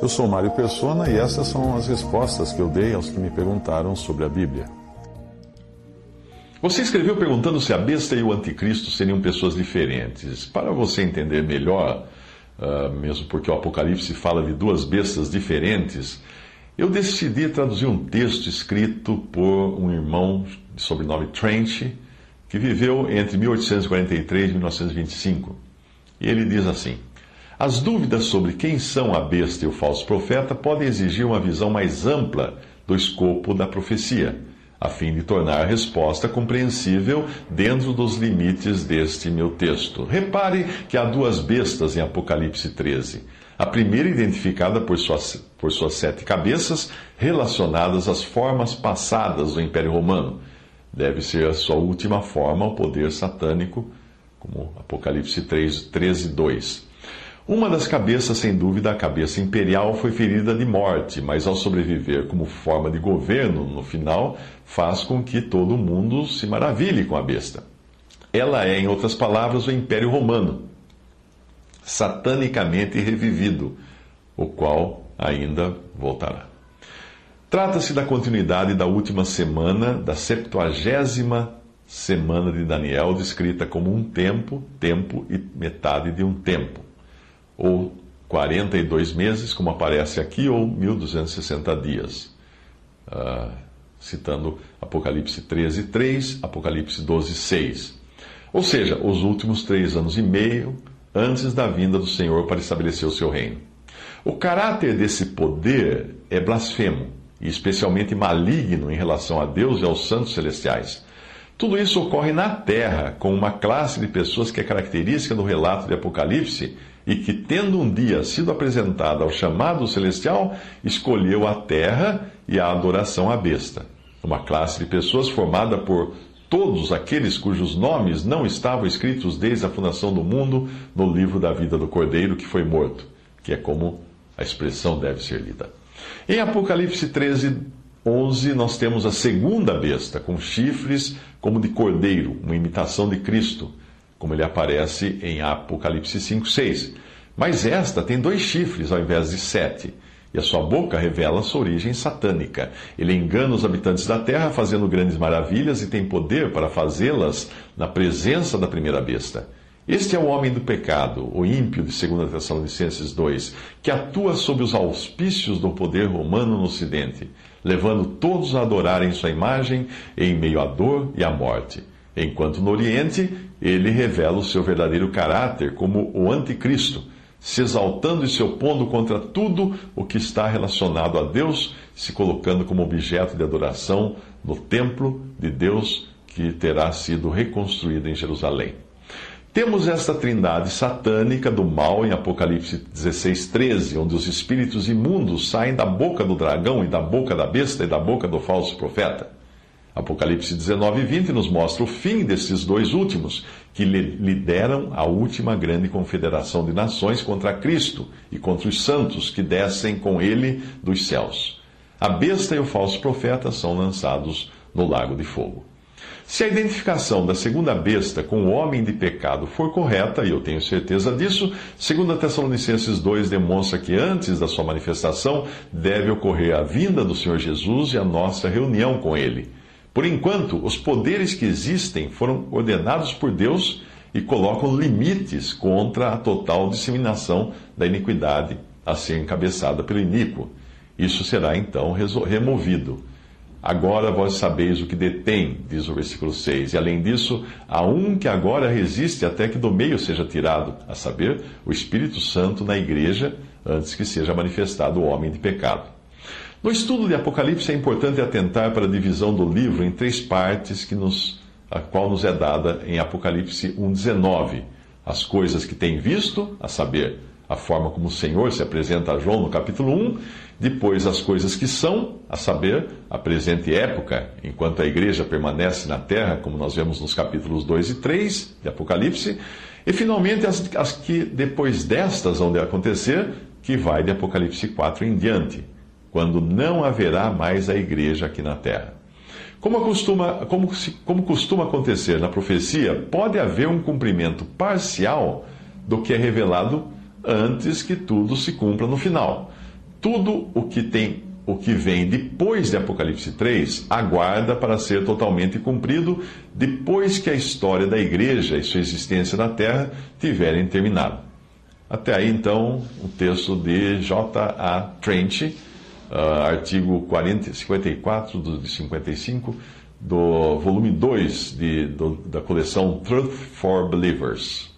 Eu sou Mário Persona e essas são as respostas que eu dei aos que me perguntaram sobre a Bíblia. Você escreveu perguntando se a besta e o anticristo seriam pessoas diferentes. Para você entender melhor, uh, mesmo porque o Apocalipse fala de duas bestas diferentes, eu decidi traduzir um texto escrito por um irmão de sobrenome Trent, que viveu entre 1843 e 1925. E ele diz assim. As dúvidas sobre quem são a besta e o falso profeta podem exigir uma visão mais ampla do escopo da profecia, a fim de tornar a resposta compreensível dentro dos limites deste meu texto. Repare que há duas bestas em Apocalipse 13. A primeira identificada por suas, por suas sete cabeças, relacionadas às formas passadas do Império Romano. Deve ser a sua última forma, o poder satânico, como Apocalipse 3, 13, 2. Uma das cabeças, sem dúvida, a cabeça imperial, foi ferida de morte, mas ao sobreviver como forma de governo, no final, faz com que todo mundo se maravilhe com a besta. Ela é, em outras palavras, o Império Romano, satanicamente revivido, o qual ainda voltará. Trata-se da continuidade da última semana, da septuagésima semana de Daniel, descrita como um tempo, tempo e metade de um tempo ou 42 meses, como aparece aqui, ou 1260 dias. Uh, citando Apocalipse 13, 3, Apocalipse 12, 6. Ou seja, os últimos três anos e meio antes da vinda do Senhor para estabelecer o seu reino. O caráter desse poder é blasfemo e especialmente maligno em relação a Deus e aos santos celestiais. Tudo isso ocorre na terra, com uma classe de pessoas que é característica do relato de Apocalipse e que, tendo um dia sido apresentada ao chamado celestial, escolheu a terra e a adoração à besta. Uma classe de pessoas formada por todos aqueles cujos nomes não estavam escritos desde a fundação do mundo no livro da vida do Cordeiro que foi morto, que é como a expressão deve ser lida. Em Apocalipse 13, 11, nós temos a segunda besta, com chifres como de cordeiro, uma imitação de Cristo, como ele aparece em Apocalipse 5, 6. Mas esta tem dois chifres ao invés de sete, e a sua boca revela sua origem satânica. Ele engana os habitantes da terra, fazendo grandes maravilhas, e tem poder para fazê-las na presença da primeira besta. Este é o homem do pecado, o ímpio de 2 Tessalonicenses 2, que atua sob os auspícios do poder romano no Ocidente, levando todos a adorarem sua imagem em meio à dor e à morte. Enquanto no Oriente, ele revela o seu verdadeiro caráter como o Anticristo, se exaltando e se opondo contra tudo o que está relacionado a Deus, se colocando como objeto de adoração no templo de Deus que terá sido reconstruído em Jerusalém. Temos esta trindade satânica do mal em Apocalipse 16, 13, onde os espíritos imundos saem da boca do dragão e da boca da besta e da boca do falso profeta. Apocalipse 19 e 20 nos mostra o fim desses dois últimos, que lideram a última grande confederação de nações contra Cristo e contra os santos que descem com ele dos céus. A besta e o falso profeta são lançados no lago de fogo. Se a identificação da segunda besta com o homem de pecado for correta, e eu tenho certeza disso, 2 Tessalonicenses 2 demonstra que antes da sua manifestação deve ocorrer a vinda do Senhor Jesus e a nossa reunião com Ele. Por enquanto, os poderes que existem foram ordenados por Deus e colocam limites contra a total disseminação da iniquidade a ser encabeçada pelo iníquo. Isso será então removido. Agora vós sabeis o que detém, diz o versículo 6. E além disso, há um que agora resiste até que do meio seja tirado, a saber, o Espírito Santo na igreja, antes que seja manifestado o homem de pecado. No estudo de Apocalipse é importante atentar para a divisão do livro em três partes que nos, a qual nos é dada em Apocalipse 1,19. As coisas que tem visto, a saber, a forma como o Senhor se apresenta a João no capítulo 1, depois as coisas que são, a saber, a presente época, enquanto a igreja permanece na terra, como nós vemos nos capítulos 2 e 3 de Apocalipse, e finalmente as, as que depois destas vão de acontecer, que vai de Apocalipse 4 em diante, quando não haverá mais a igreja aqui na terra. Como costuma, como, como costuma acontecer na profecia, pode haver um cumprimento parcial do que é revelado antes que tudo se cumpra no final. Tudo o que tem o que vem depois de Apocalipse 3 aguarda para ser totalmente cumprido depois que a história da igreja e sua existência na terra tiverem terminado. Até aí, então, o texto de J.A. Trent, uh, artigo 40, 54 de 55, do volume 2 de, do, da coleção Truth for Believers.